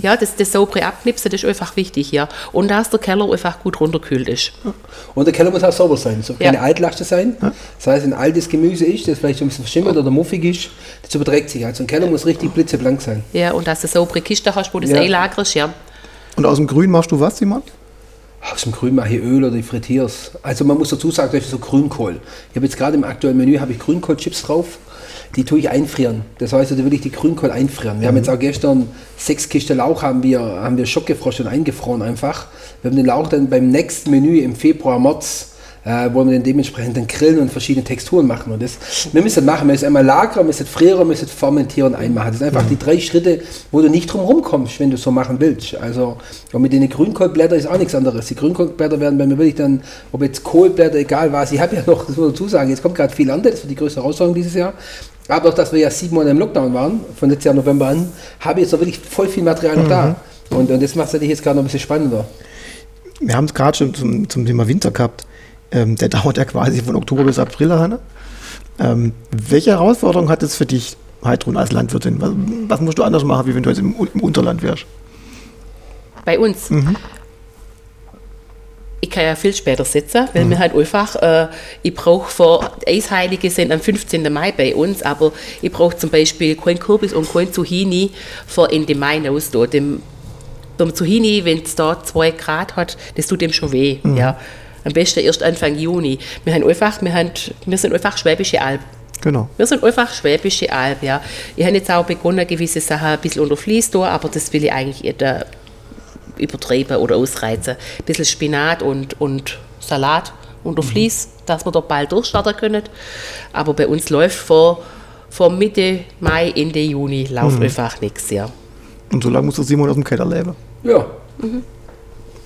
Ja, das, das saubere Abknipsen, das ist einfach wichtig, ja. Und dass der Keller einfach gut runterkühlt ist. Und der Keller muss auch sauber sein. Es soll keine Ja. Altlaste sein. Das heißt, wenn altes Gemüse ist, das vielleicht ein bisschen verschimmelt oder muffig ist, das überträgt sich. Also ein Keller muss richtig blitzeblank sein. Ja, und dass du saubere Kiste hast, wo du das Ja. einlagerst, ja. Und aus dem Grün machst du was, Simon? Aus dem Grün mache ich Öl oder ich frittier's. Also man muss dazu sagen, das ist so Grünkohl. Ich habe jetzt gerade im aktuellen Menü habe ich Grünkohlchips drauf. Die tue ich einfrieren. Das heißt, da will ich die Grünkohl einfrieren. Wir haben jetzt auch gestern sechs Kisten Lauch haben wir, haben wir schockgefrostet und eingefroren einfach. Wir haben den Lauch dann beim nächsten Menü im Februar, März, äh, wollen wir den dementsprechend dann grillen und verschiedene Texturen machen. Und das, wir müssen das machen. Wir müssen einmal lagern, wir müssen frieren, wir müssen fermentieren und einmachen. Das sind einfach die drei Schritte, wo du nicht drum rumkommst, wenn du so machen willst. Also und mit den Grünkohlblättern ist auch nichts anderes. Die Grünkohlblätter werden bei mir wirklich dann, ob jetzt Kohlblätter, egal was, ich habe ja noch, das muss man dazu sagen, jetzt kommt gerade viel an, das wird die größte Herausforderung dieses Jahr. Aber auch, dass wir ja sieben Monate im Lockdown waren, von letztes Jahr November an, habe ich jetzt noch wirklich voll viel Material noch da. Und, und das macht es natürlich jetzt gerade noch ein bisschen spannender. Wir haben es gerade schon zum, zum Thema Winter gehabt. Ähm, der dauert ja quasi von Oktober bis April, Hanne. Ähm, welche Herausforderung hat es für dich, Heidrun, als Landwirtin? Was, was musst du anders machen, wie wenn du jetzt im, im Unterland wärst? Bei uns. Ich kann ja viel später sitzen, weil wir halt einfach, äh, ich brauche vor, Eisheilige sind am 15. Mai bei uns, aber ich brauche zum Beispiel kein Kürbis und kein Zucchini vor Ende Mai raus. Da. Dem, beim Zucchini, wenn es da 2 Grad hat, das tut dem schon weh. Ja. Am besten erst Anfang Juni. Wir, haben einfach, wir, haben, wir sind einfach Schwäbische Alb. Genau. Wir sind einfach Schwäbische Alb, ja. Ich habe jetzt auch begonnen, gewisse Sachen ein bisschen unter da, aber das will ich eigentlich äh, übertreiben oder ausreizen. Ein bisschen Spinat und, und Salat unter Vlies, dass wir da bald durchstarten können. Aber bei uns läuft vor, vor Mitte Mai, Ende Juni läuft einfach nichts, ja. Und so lange muss der Simon aus dem Keller leben. Ja,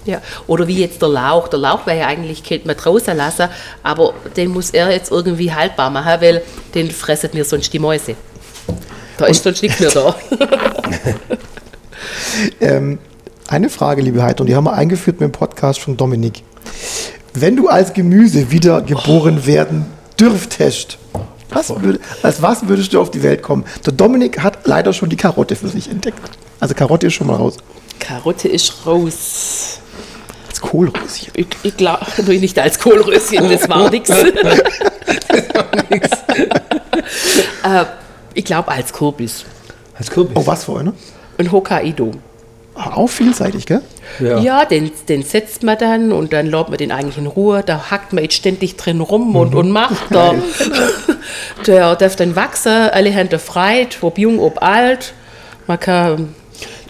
Ja, oder wie jetzt der Lauch. Der Lauch wäre ja eigentlich, könnte man draußen lassen, aber den muss er jetzt irgendwie haltbar machen, weil den fressen mir sonst die Mäuse. Da ist sonst nichts mehr da. Ähm, eine Frage, liebe Heidrun, die haben wir eingeführt mit dem Podcast von Dominik. Wenn du als Gemüse wieder geboren werden dürftest, was würd, als was würdest du auf die Welt kommen? Der Dominik hat leider schon die Karotte für sich entdeckt. Also Karotte ist schon mal raus. Karotte ist raus. Als Kohlröschen. Ich, ich glaube, nicht als Kohlröschen, das war nichts. äh, ich glaube als Kürbis. als Kürbis. Oh, was für eine? Ein Hokkaido. Auch vielseitig, gell? Ja, den, den setzt man dann und dann lässt man den eigentlich in Ruhe. Da hackt man jetzt ständig drin rum und, und macht. Der, der darf dann wachsen, alle Hände frei, ob jung, ob alt. Man kann,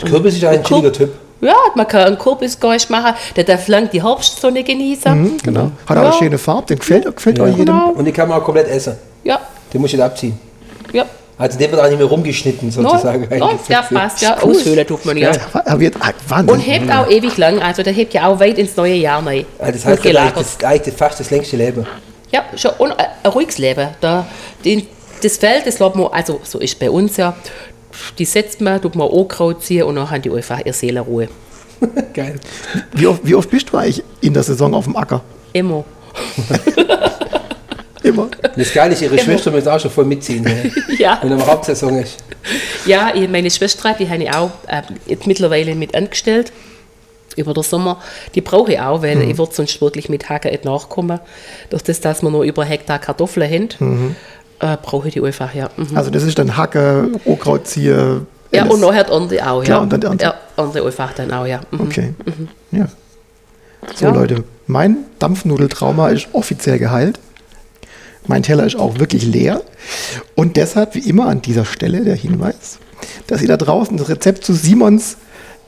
Kürbis ist ein chilliger Typ. ja, man kann einen Kürbisgeist machen, der darf lang die Herbstsonne genießen. Genau. Hat auch Ja. eine schöne Farbe, den gefällt, gefällt auch jedem. Genau. Und den kann man auch komplett essen. Ja, Den muss ich nicht abziehen. ja. Also der wird auch nicht mehr rumgeschnitten No, sozusagen. no, der passt, ja. cool. Aushöhlen tut man ja. Aber wird, ah, Wahnsinn. Und hebt auch ewig lang, also der hebt ja auch weit ins neue Jahr rein. Also das heißt, das, eigentlich fast das längste Leben. Ja, schon und ein ein ruhiges Leben. Da, den, das Feld, das lässt man, also so ist bei uns ja, die setzt man, tut man Unkraut ziehen und dann haben die einfach ihre Seelenruhe. Geil. wie, oft, wie oft bist du eigentlich in der Saison auf dem Acker? Immer. Immer. Das Geile ist, ihre Schwester muss auch schon voll mitziehen. ne? Ja. Wenn er Hauptsaison ist. Ja, ich- meine Schwester, die habe ich auch äh, mittlerweile mit angestellt. Über den Sommer. Die brauche ich auch, weil ich würde sonst wirklich mit Hacken nicht nachkommen. Durch das, dass wir nur über einen Hektar Kartoffeln haben, äh, brauche ich die einfach, ja. Mhm. Also das ist dann Hacke, Unkrautzieher. Ja, und nachher die andere auch, Klar, ja. und dann die andere. Ja, andere einfach dann auch, ja. Mhm. Okay. Ja. So Ja. Leute, mein Dampfnudeltrauma ist offiziell geheilt. Mein Teller ist auch wirklich leer. Und deshalb, wie immer an dieser Stelle der Hinweis, dass ihr da draußen das Rezept zu Simons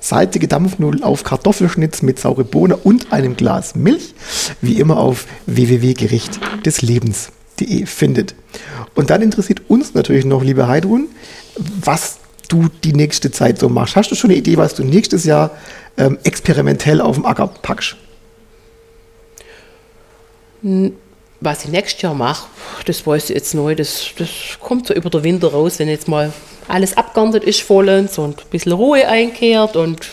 salzige Dampfnudeln auf Kartoffelschnitz mit saure Bohne und einem Glas Milch, wie immer auf www.gerichtdeslebens.de findet. Und dann interessiert uns natürlich noch, liebe Heidrun, was du die nächste Zeit so machst. Hast du schon eine Idee, was du nächstes Jahr ähm, experimentell auf dem Acker packst? Was ich nächstes Jahr mache, das weiß ich jetzt neu. Das, das kommt so über den Winter raus, wenn jetzt mal alles abgeerntet ist vollends und ein bisschen Ruhe einkehrt und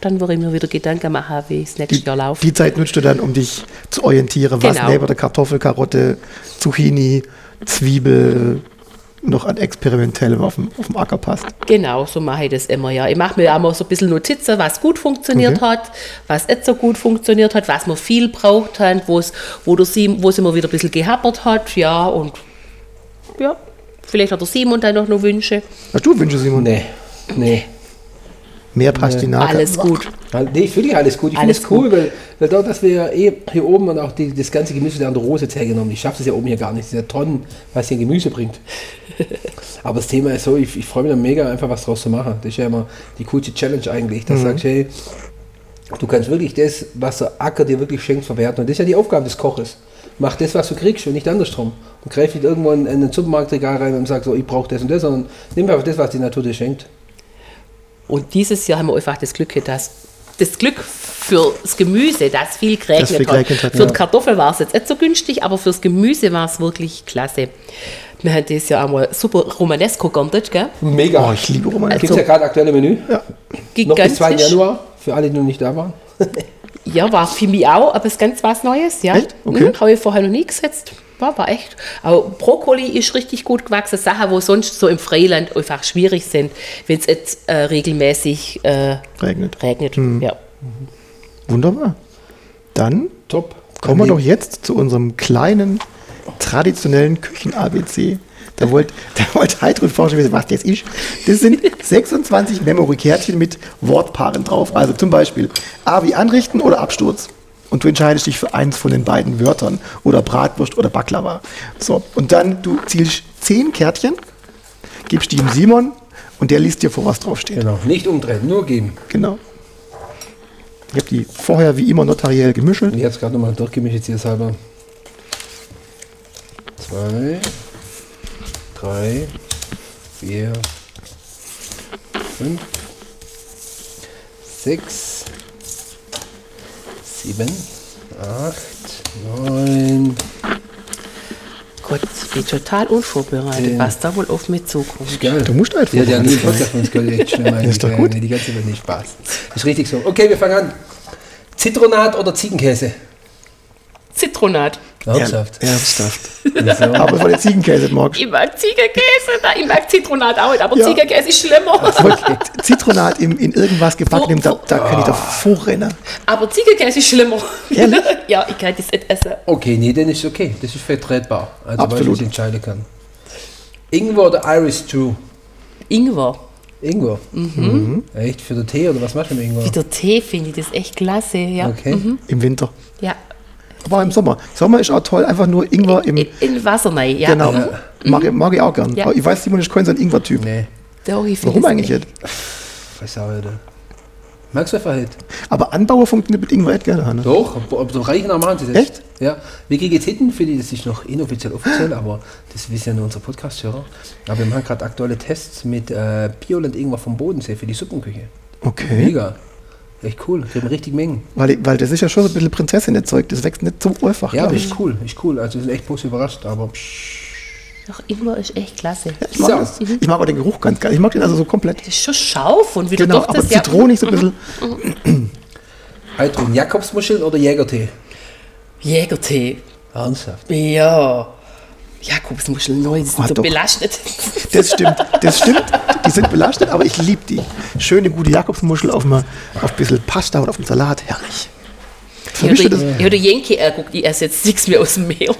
dann würde ich mir wieder Gedanken machen, wie es nächstes Jahr läuft. Die Zeit nutzt du dann, um dich zu orientieren, was Genau. neben der Kartoffel, Karotte, Zucchini, Zwiebel noch an experimentellem auf dem, auf dem Acker passt. Genau, so mache ich das immer, ja. Ich mache mir auch mal so ein bisschen Notizen, was gut funktioniert Okay. hat, was nicht so gut funktioniert hat, was man viel braucht hat, wo es, wo, der Sim, wo es immer wieder ein bisschen gehappert hat, ja, und ja, vielleicht hat der Simon dann noch, noch Wünsche. Hast du Wünsche, Simon? Nee. Nee. Mehr Pastinake? Alles gut. Nee, ich finde ich alles gut. Ich finde Alles es cool, weil, weil dort, dass wir ja eh hier oben und auch die, das ganze Gemüse der an der Rose jetzt hergenommen. Ich schaffe es ja oben hier gar nicht. Ja Tonnen, was hier Gemüse bringt. Aber das Thema ist so, ich, ich freue mich da mega, einfach was draus zu machen. Das ist ja immer die coolste Challenge eigentlich. Dass du sagst, hey, du kannst wirklich das, was der Acker dir wirklich schenkt, verwerten. Und das ist ja die Aufgabe des Koches. Mach das, was du kriegst und nicht andersrum. Und greif nicht irgendwo in, in ein Supermarktregal rein und sag so, ich brauche das und das, sondern nimm einfach das, was die Natur dir schenkt. Und dieses Jahr haben wir einfach das Glück, dass das Glück fürs Gemüse, das viel geregnet, hat. hat, Für ja. die Kartoffel war es jetzt nicht so günstig, aber fürs Gemüse war es wirklich klasse. Wir haben dieses Jahr einmal super Romanesco geerntet, gell? Mega. Oh, ich liebe Roman. Gibt es ja gerade aktuelle Menü. Noch bis 2. Gigantisch. Januar, für alle, die noch nicht da waren. Ja, war für mich auch, aber es ist ganz was Neues, ja. Echt? Okay. Mhm, Habe ich vorher noch nie gesetzt. War, war echt. Aber Brokkoli ist richtig gut gewachsen. Sachen, wo sonst so im Freiland einfach schwierig sind, wenn es jetzt äh, regelmäßig äh, Regnet. regnet. Mhm. Ja. Wunderbar. Dann Top. kommen wir doch jetzt zu unserem kleinen, traditionellen Küchen-ABC. Da wollte da wollt Heidrun forschen, wissen, was das ist. Das sind 26 Memory-Kärtchen mit Wortpaaren drauf. Also zum Beispiel A wie anrichten oder Absturz. Und du entscheidest dich für eins von den beiden Wörtern. Oder Bratwurst oder Baklava. So, und dann du zielst 10 Kärtchen, gibst die dem Simon und der liest dir vor, was draufsteht. Genau. Nicht umdrehen, nur geben. Genau. Ich habe die vorher wie immer notariell gemischelt. Und ich habe es gerade nochmal durchgemischt, jetzt hier selber. Zwei, drei, vier, fünf, sechs, sieben, acht, neun. Gott, ich bin total unvorbereitet, Ja. was da wohl auf mich zukommt. Ist geil. Du musst halt Ja, nie. Podcast von uns gehört echt schlimm eigentlich. Ist doch gut. Nee, die ganze Welt nicht Spaß. Ist richtig so. Okay, wir fangen an. Zitronat oder Ziegenkäse? Zitronat. Ernsthaft. Ernsthaft. Wieso? Aber von den Ziegenkäse magst Ich mag Ziegenkäse, da- ich mag Zitronat auch nicht, aber Ja. Ziegenkäse ist schlimmer. du. Zitronat in, in irgendwas gebacken, da, da kann ich doch vorrennen. Aber Ziegenkäse ist schlimmer. Ehrlich? ja, ich kann das nicht essen. Okay, nee, dann ist okay. Das ist vertretbar. Also, Absolut. weil ich entscheiden kann. Ingwer oder Irish Stew? Ingwer. Ingwer. Mhm. Echt? Für den Tee oder was machst du mit Ingwer? Wie der Tee finde ich das echt klasse. Ja. Okay. Mhm. Im Winter. ja. Aber auch im Sommer. Sommer ist auch toll, einfach nur Ingwer im. In, in Wasser rein, ja. Genau. Mag, ich- mag ich auch gern. Ja. Ich weiß, Simon ist kein so ein Ingwer-Typ. Nee, Doch, ich finde Warum eigentlich nicht? weiß auch nicht. Magst du einfach nicht? Aber Anbauer funktioniert mit Ingwer echt gerne. Ne? Doch, aber, so reichen am machen sie das. Echt? Ja. Wir kriegen jetzt hinten, für die, das ist noch inoffiziell offiziell, aber das wissen ja nur unsere Podcast-Hörer. Aber wir machen gerade aktuelle Tests mit äh, Bioland Ingwer vom Bodensee für die Suppenküche. Okay. Mega. Echt cool. Kriegen richtig Mengen. Weil, ich- weil das ist ja schon so ein bisschen Prinzessin-Zeug. Das wächst nicht so einfach. Ja, ich. ist cool. Ist cool. Also wir sind echt positiv überrascht, aber Doch, Ingwer ist echt klasse. Ich mag, So. das. ich mag auch den Geruch ganz geil. Ich mag den also so komplett. Das ist schon scharf und wieder Genau, doch aber das ja. zitronig so ein bisschen. Heidrun, Jakobsmuscheln oder Jägertee? Jägertee. Ernsthaft. Ja. Jakobsmuscheln, neu, die sind Ah, so doch. belastet. Das stimmt, das stimmt. Die sind belastet, aber ich liebe die. Schöne, gute Jakobsmuschel auf, mal, auf ein bisschen Pasta und auf den Salat. Herrlich. Ich Vermischt du habe das, ich habe Jenke erguckt, ich esse jetzt nichts mehr aus dem Mehl.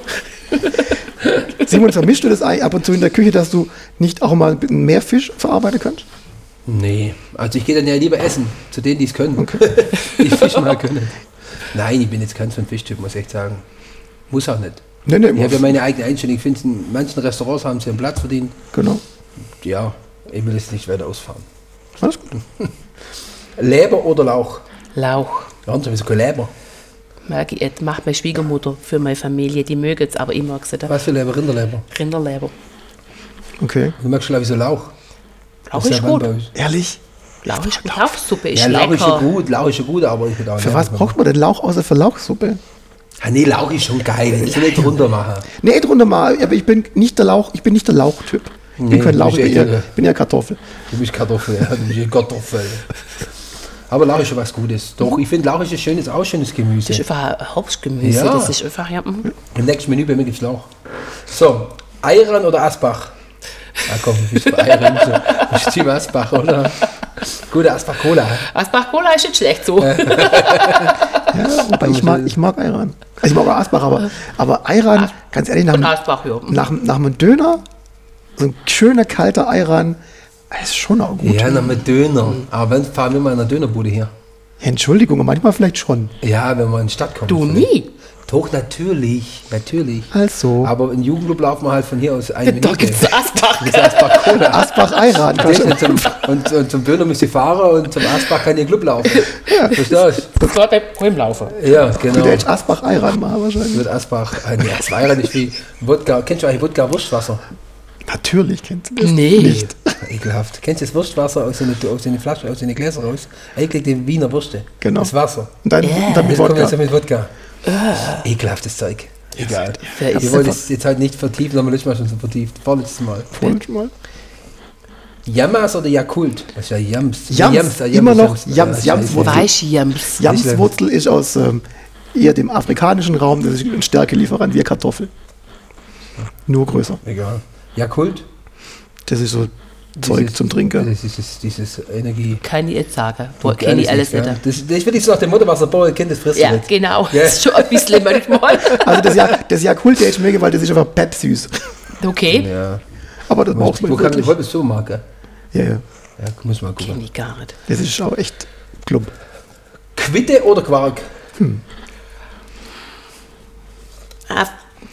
Simon, vermischst du das Ei ab und zu in der Küche, dass du nicht auch mal ein bisschen mehr Fisch verarbeiten kannst? Nee, also ich gehe dann ja lieber essen, zu denen, die es können. die Fisch mal können. Nein, ich bin jetzt kein so ein Fischtyp, muss ich echt sagen. Muss auch nicht. Nee, nee, Ich habe ja meine eigene Einstellung. Ich finde, in manchen Restaurants haben sie einen Platz verdient. Genau. Ja, ich will es nicht weiter ausfahren. Alles gut. Leber oder Lauch? Lauch. Ja, und sowieso kein Leber. Mag ich nicht. Macht meine Schwiegermutter für meine Familie. Die mögen es, aber ich mag sie nicht. Was für Leber? Rinderleber. Rinderleber. Okay. Du magst schon wieso Lauch? Lauch Das ist Mann gut. Ehrlich? Lauch ist gut. Lauchsuppe ist Ja, Lauch ist lecker. schon gut, Lauch ist schon gut, aber ich würde auch Für was braucht man denn Lauch außer für Lauchsuppe? Ah, nee, Lauch ist schon geil. Ich will nicht drunter machen. Nee, drunter mal. Aber ich bin nicht der Lauch, ich bin nicht der Lauchtyp. Ich bin Nee, kein du Lauch, ich bin eher, der- bin eher Kartoffel. Du bist Kartoffel, ja, du bist Kartoffel. Aber Lauch ist schon was Gutes. Doch, ich finde Lauch ist ein schönes, auch schönes Das ist Gemüse. einfach ein Herbstgemüse. Ja. Das ist einfach, ja. mhm. Im nächsten Menü bei mir gibt es Lauch. So, Eiran oder Asbach? Ah komm, du bist bei Eiran. So. Team Asbach, oder? Gute Asbach Cola. Asbach Cola ist nicht schlecht so. Aber ich mag, ich mag Ayran. Also ich mag auch Asbach, aber, aber Ayran, ganz ehrlich, nach, einem- Asbach, ja. nach, nach einem Döner, so ein schöner kalter Ayran, ist schon auch gut. Ja, noch mit Döner. Aber wenn fahren wir mal in einer Dönerbude hier. Ja, Entschuldigung, manchmal vielleicht schon. Ja, wenn wir in die Stadt kommen. Du vielleicht. nie. Doch, natürlich. Natürlich. Also, Aber im Jugendclub laufen wir halt von hier aus eine Da Minute. gibt es Asbach. Das ist Asbach Cola. Asbach du? Und zum, und, und zum Döner müsst ihr fahren und zum Asbach kann ihr Club laufen. Verstehst du? Das war beim Heimlaufen. Ja, genau. Der hätte Asbach Ayran machen wahrscheinlich. Mit Asbach. Ah, nee, das war ja nicht wie Wodka. Kennst du eigentlich Wodka Wurstwasser? Natürlich kennst du das. Nee. Nicht. Ekelhaft. Kennst du das Wurstwasser aus den, aus den Flaschen, aus den Gläser raus? Eklig die Wiener Würste. Genau. Das Wasser. Und dann, und dann mit Jetzt wir jetzt Wodka. mit Wodka. Ekelhaftes Zeug. Egal. Ja, ist Wir wollen das jetzt halt nicht vertiefen, haben wir letztes Mal schon so vertieft. Vorletztes Mal. Schon mal. Yamas oder Yakult? Das ist ja Yams. Yams, ah, immer noch Yams, Yams, ah, Yams scheiße. Wurzel. Weichjams. Jamswurzel ist aus ähm, eher dem afrikanischen Raum, das ist ein Stärkelieferant wie eine Kartoffel. Nur größer. Egal. Yakult? Das ist so Zeug Dieses- zum Trinken. Das ist dieses, dieses Energie. Kann ich jetzt sagen. Boah, kenne ich alles ja. nicht. Das, das will ich so nach dem Motto, was der Bauer kennt, das frisst Ja, du nicht. genau. Ja. Das ist schon ein bisschen manchmal. Also das Jahr, das Jahr Kult der ist mega, weil das ist einfach pep süß. Okay. Ja. Aber das braucht Wo man kann ich heute so machen? Ja, ja. Ja, muss mal gucken. Kenne ich gar nicht. Das ist auch echt klump. Quitte oder Quark? Ah,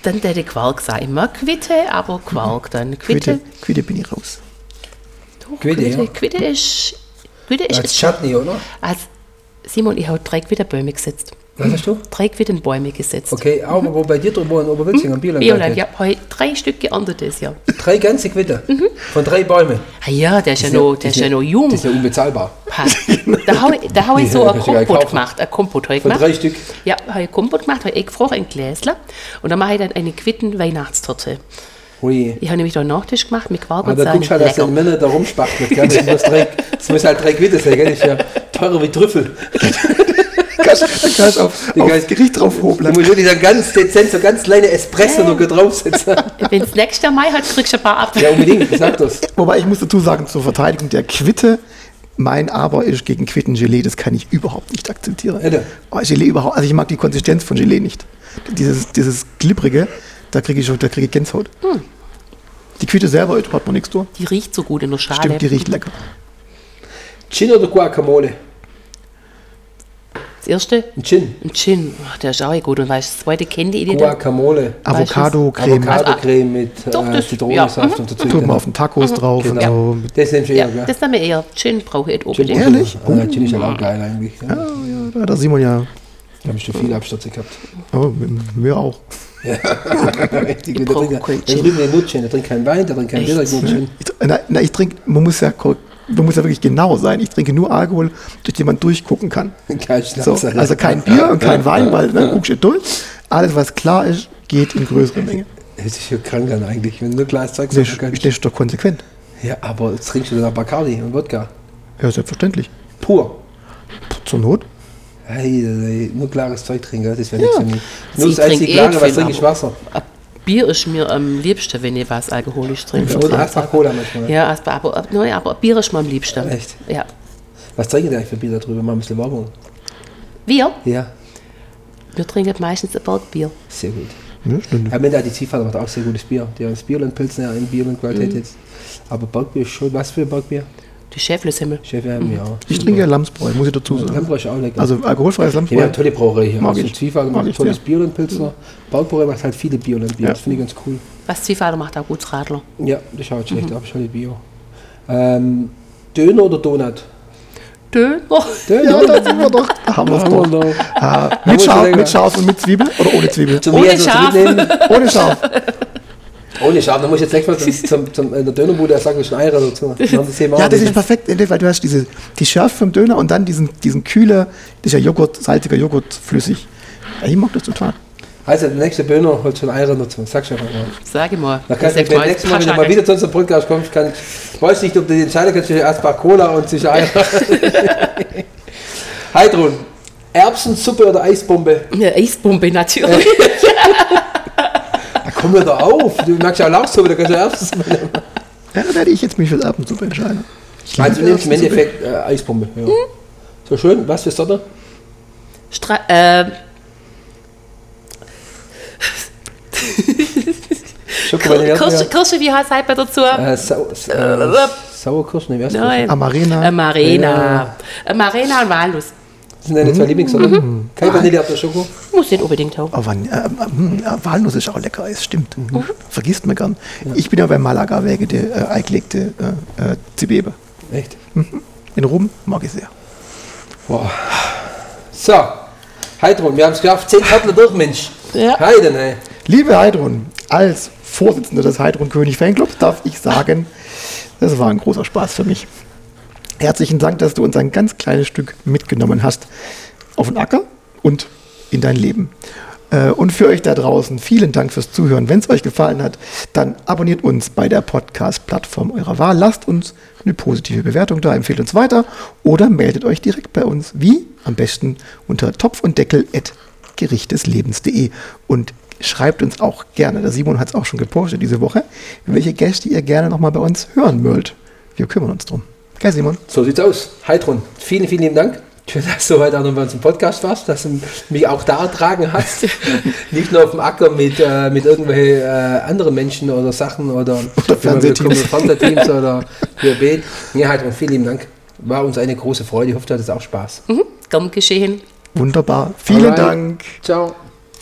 dann hätte ich Quark sagen. Ich mag Quitte, aber Quark dann. Quitte. Quitte, Quitte bin ich raus. Doch, Quitte, Quitte, ja. Quitte ist. Quitte ist. Als Chutney, oder? als Simon, ich habe drei Quittenbäume gesetzt. Was hast du? Drei Quittenbäume gesetzt. Okay, aber wo bei dir drüber in Oberwilzing am Bierland. Ich habe heute drei Stück geerntet das Jahr. Drei ganze Quitte. Von drei Bäumen. Ah ja, der ist ja Das noch, der ist ja noch jung. Das ist ja unbezahlbar. Passt. Da habe ich, da hau ich so Ja, ein Kompott kaufen. gemacht. Ein Kompott habe ich Von gemacht. drei Stück. Ja, habe ich Kompott gemacht, habe ich gefroren in Gläsler. Und dann mache ich dann eine Quitten-Weihnachtstorte. Hui. Ich habe nämlich da einen Nachtisch gemacht mit Quark Aber und da Sahne. guckst du halt, dass die Lecker. Männer da rumspachtelt. Das, muss das muss halt drei Quitte sein, gell? Das ist ja teurer wie Trüffel. Kannst, dann kannst du auf, auf Geist- Gericht drauf Du hobeln. musst wirklich dann ganz dezent, so ganz kleine Espresso noch draufsetzen. Wenn es nächstes Jahr Mai hat, kriegst du ein paar ab. Ja, unbedingt, sag das. Wobei ich muss dazu sagen, zur Verteidigung der Quitte, mein Aber ist gegen Quittengelee, das kann ich überhaupt nicht akzeptieren. Alter. Oh, Gelee überhaupt, also ich mag die Konsistenz von Gelee nicht. Dieses, dieses glibbrige, da kriege ich schon, da kriege ich Gänsehaut. Hm. Die Quitte selber hat man nichts durch. Die riecht so gut in der Schale. Stimmt, die riecht lecker. Gin oder Guacamole? Das erste, Ein Gin. ein Gin. Ach, der ist auch gut. Und weißt du, das zweite kennt die Idee. Guacamole. Avocado-Creme. Avocado-Creme mit Doch, äh, das- Zitronensaft ja, mhm. und Zeug. Tut man auf den Tacos drauf und Genau. so. Das du Ja, eher, das nehmen wir eher. Gin brauche ich nicht unbedingt. Ehrlich? Ja, Gin ist ja auch geil eigentlich. Ja. Ja, ja, da hat der Simon ja. Da habe ich schon viele Abstürze gehabt. Oh, mir auch. Richtig, der brauche trinkt, keinen der trinkt nur Gin, der trinkt keinen Wein, der trinkt keinen trinkt nur Gin. Ich, ich trinke, man muss ja korrekt- man muss ja wirklich genau sein. Ich trinke nur Alkohol, durch den man durchgucken kann. Kein So, also kein Bier und kein Wein, weil dann guckst du durch. Alles, was klar ist, geht in größere Menge. Das ist ja krank dann eigentlich, wenn du nur Glas Zeug kannst. das ist doch konsequent. Ja, aber jetzt trinkst du dann Bacardi und Wodka. Ja, selbstverständlich. Pur. Zur Not. Hey, hey, nur klares Zeug trinken, das wäre nichts für mich. Sie Nur das einzige eh klare, was viel, trinke ich Wasser. Ein Bier ist mir am liebsten, wenn ich was alkoholisch trinke. Oder Astra Cola manchmal. Ja, Astra, aber, nein, aber Bier ist mir am liebsten. Echt? Ja. Was trinken die eigentlich für Bier darüber? Mal ein bisschen Werbung. Wir? Ja, Wir trinken meistens ein Bergbier. sehr gut. Ja, stimmt. Ja, die Ziehvater macht auch sehr gutes Bier. Die haben das Bierland Pilsner in Bierland-Qualität Mhm. jetzt. Aber Bergbier ist schon, was für Bergbier? Die Schäfleshimmel. Chef, ja, ja. Ich trinke ja Lamsbräu, muss ich dazu sagen. Lammbräu ist auch lecker. Also alkoholfreies Ja, Lamsbräu. haben tolle Brauerei hier. Mag also ich. Zwiefalt Mag macht ich tolles sehr. Bier und Pilsner. Bergbrauerei macht halt viele Bier und Bier. Ja. Das finde ich ganz cool. Was Zwiefalter macht auch gutes Radler. Ja, das schaut schlecht Mhm. aus, schon Bio. Ähm, Döner oder Donut? Döner. Ja, da sind wir doch. Da haben wir es doch. noch. Ah, mit, ich Schaf, sagen. mit Schaf und mit Zwiebel oder ohne Zwiebel? Zu Ohne also Schaf. zurücknehmen. Ohne Schaf. Ohne Schaf, dann muss ich jetzt gleich mal zum, zum, zum, in der Dönerbude sagen, wir schon Eier dazu. Dann haben sie zehnmal Ja, das nicht. ist perfekt, weil du hast diese, die Schärfe vom Döner und dann diesen, diesen ist ja Joghurt, salziger Joghurt, flüssig. Ja, ich mag das total. Also, der nächste Döner holt schon Eier dazu. Sag schon mal. Sag ich mal. Da kannst du, ist nächstes Mal, wenn du mal nicht. wieder zu unserem Podcast kommst, kann, ich weiß nicht, ob du die entscheiden kannst zwischen Asbach Cola und zwischen Eier. Heidrun, Erbsensuppe oder Eisbombe? Eine Eisbombe natürlich. Komm mir da auf. Du magst ja auch Lauchsuppe, da kannst du nehmen. Ja, da werde ich jetzt mich für Erbsensuppe entscheiden. Ich Also, du nimmst im. Endeffekt äh, Eisbombe. Ja. So schön, was für Sorte? Stra ähm, Schokolade, Kirsche, Kirsche, wie heißt bei dazu? Äh, Sau, äh, Sauerkirschen, ne, wer ist das? Nein. Amarena. Amarena. Amarena und Walnuss. Das sind deine zwei Lieblingssorten. Keine Vanille auf der Schoko. Muss nicht unbedingt haben. Van äh, äh, äh, Walnuss ist auch lecker, es stimmt. Mhm. Vergisst man gern. Ich bin ja bei Malaga wegen der äh, eingelegte äh, äh, Zibebe. Echt? In Rum mag ich sehr. Boah. So, Heidrun, wir haben es geschafft. Zehn Karten durch, Mensch. Ja. Heiden, ey. Liebe Heidrun, als Vorsitzender des Heidrun König Fanclubs darf ich sagen, das war ein großer Spaß für mich. Herzlichen Dank, dass du uns ein ganz kleines Stück mitgenommen hast auf den Acker und in dein Leben. Äh, Und für euch da draußen, vielen Dank fürs Zuhören. Wenn es euch gefallen hat, dann abonniert uns bei der Podcast-Plattform eurer Wahl. Lasst uns eine positive Bewertung da, empfehlt uns weiter oder meldet euch direkt bei uns. Wie? Am besten unter Topf und Deckel gerichteslebens.de und schreibt uns auch gerne, der Simon hat es auch schon gepostet diese Woche, welche Gäste ihr gerne nochmal bei uns hören wollt. Wir kümmern uns drum. Gell, Simon? So sieht's aus. Heidrun, vielen, vielen lieben Dank. Schön, dass du heute auch noch bei uns im Podcast warst, dass du mich auch da ertragen hast. Nicht nur auf dem Acker mit, äh, mit irgendwelchen äh, anderen Menschen oder Sachen oder, Oder Fernsehteams. Fernsehteams oder Querbeet. Ja, Heidrun, vielen lieben Dank. War uns eine große Freude. Ich hoffe, du hattest auch Spaß. Gern geschehen. Wunderbar. Vielen Alright. Dank. Ciao.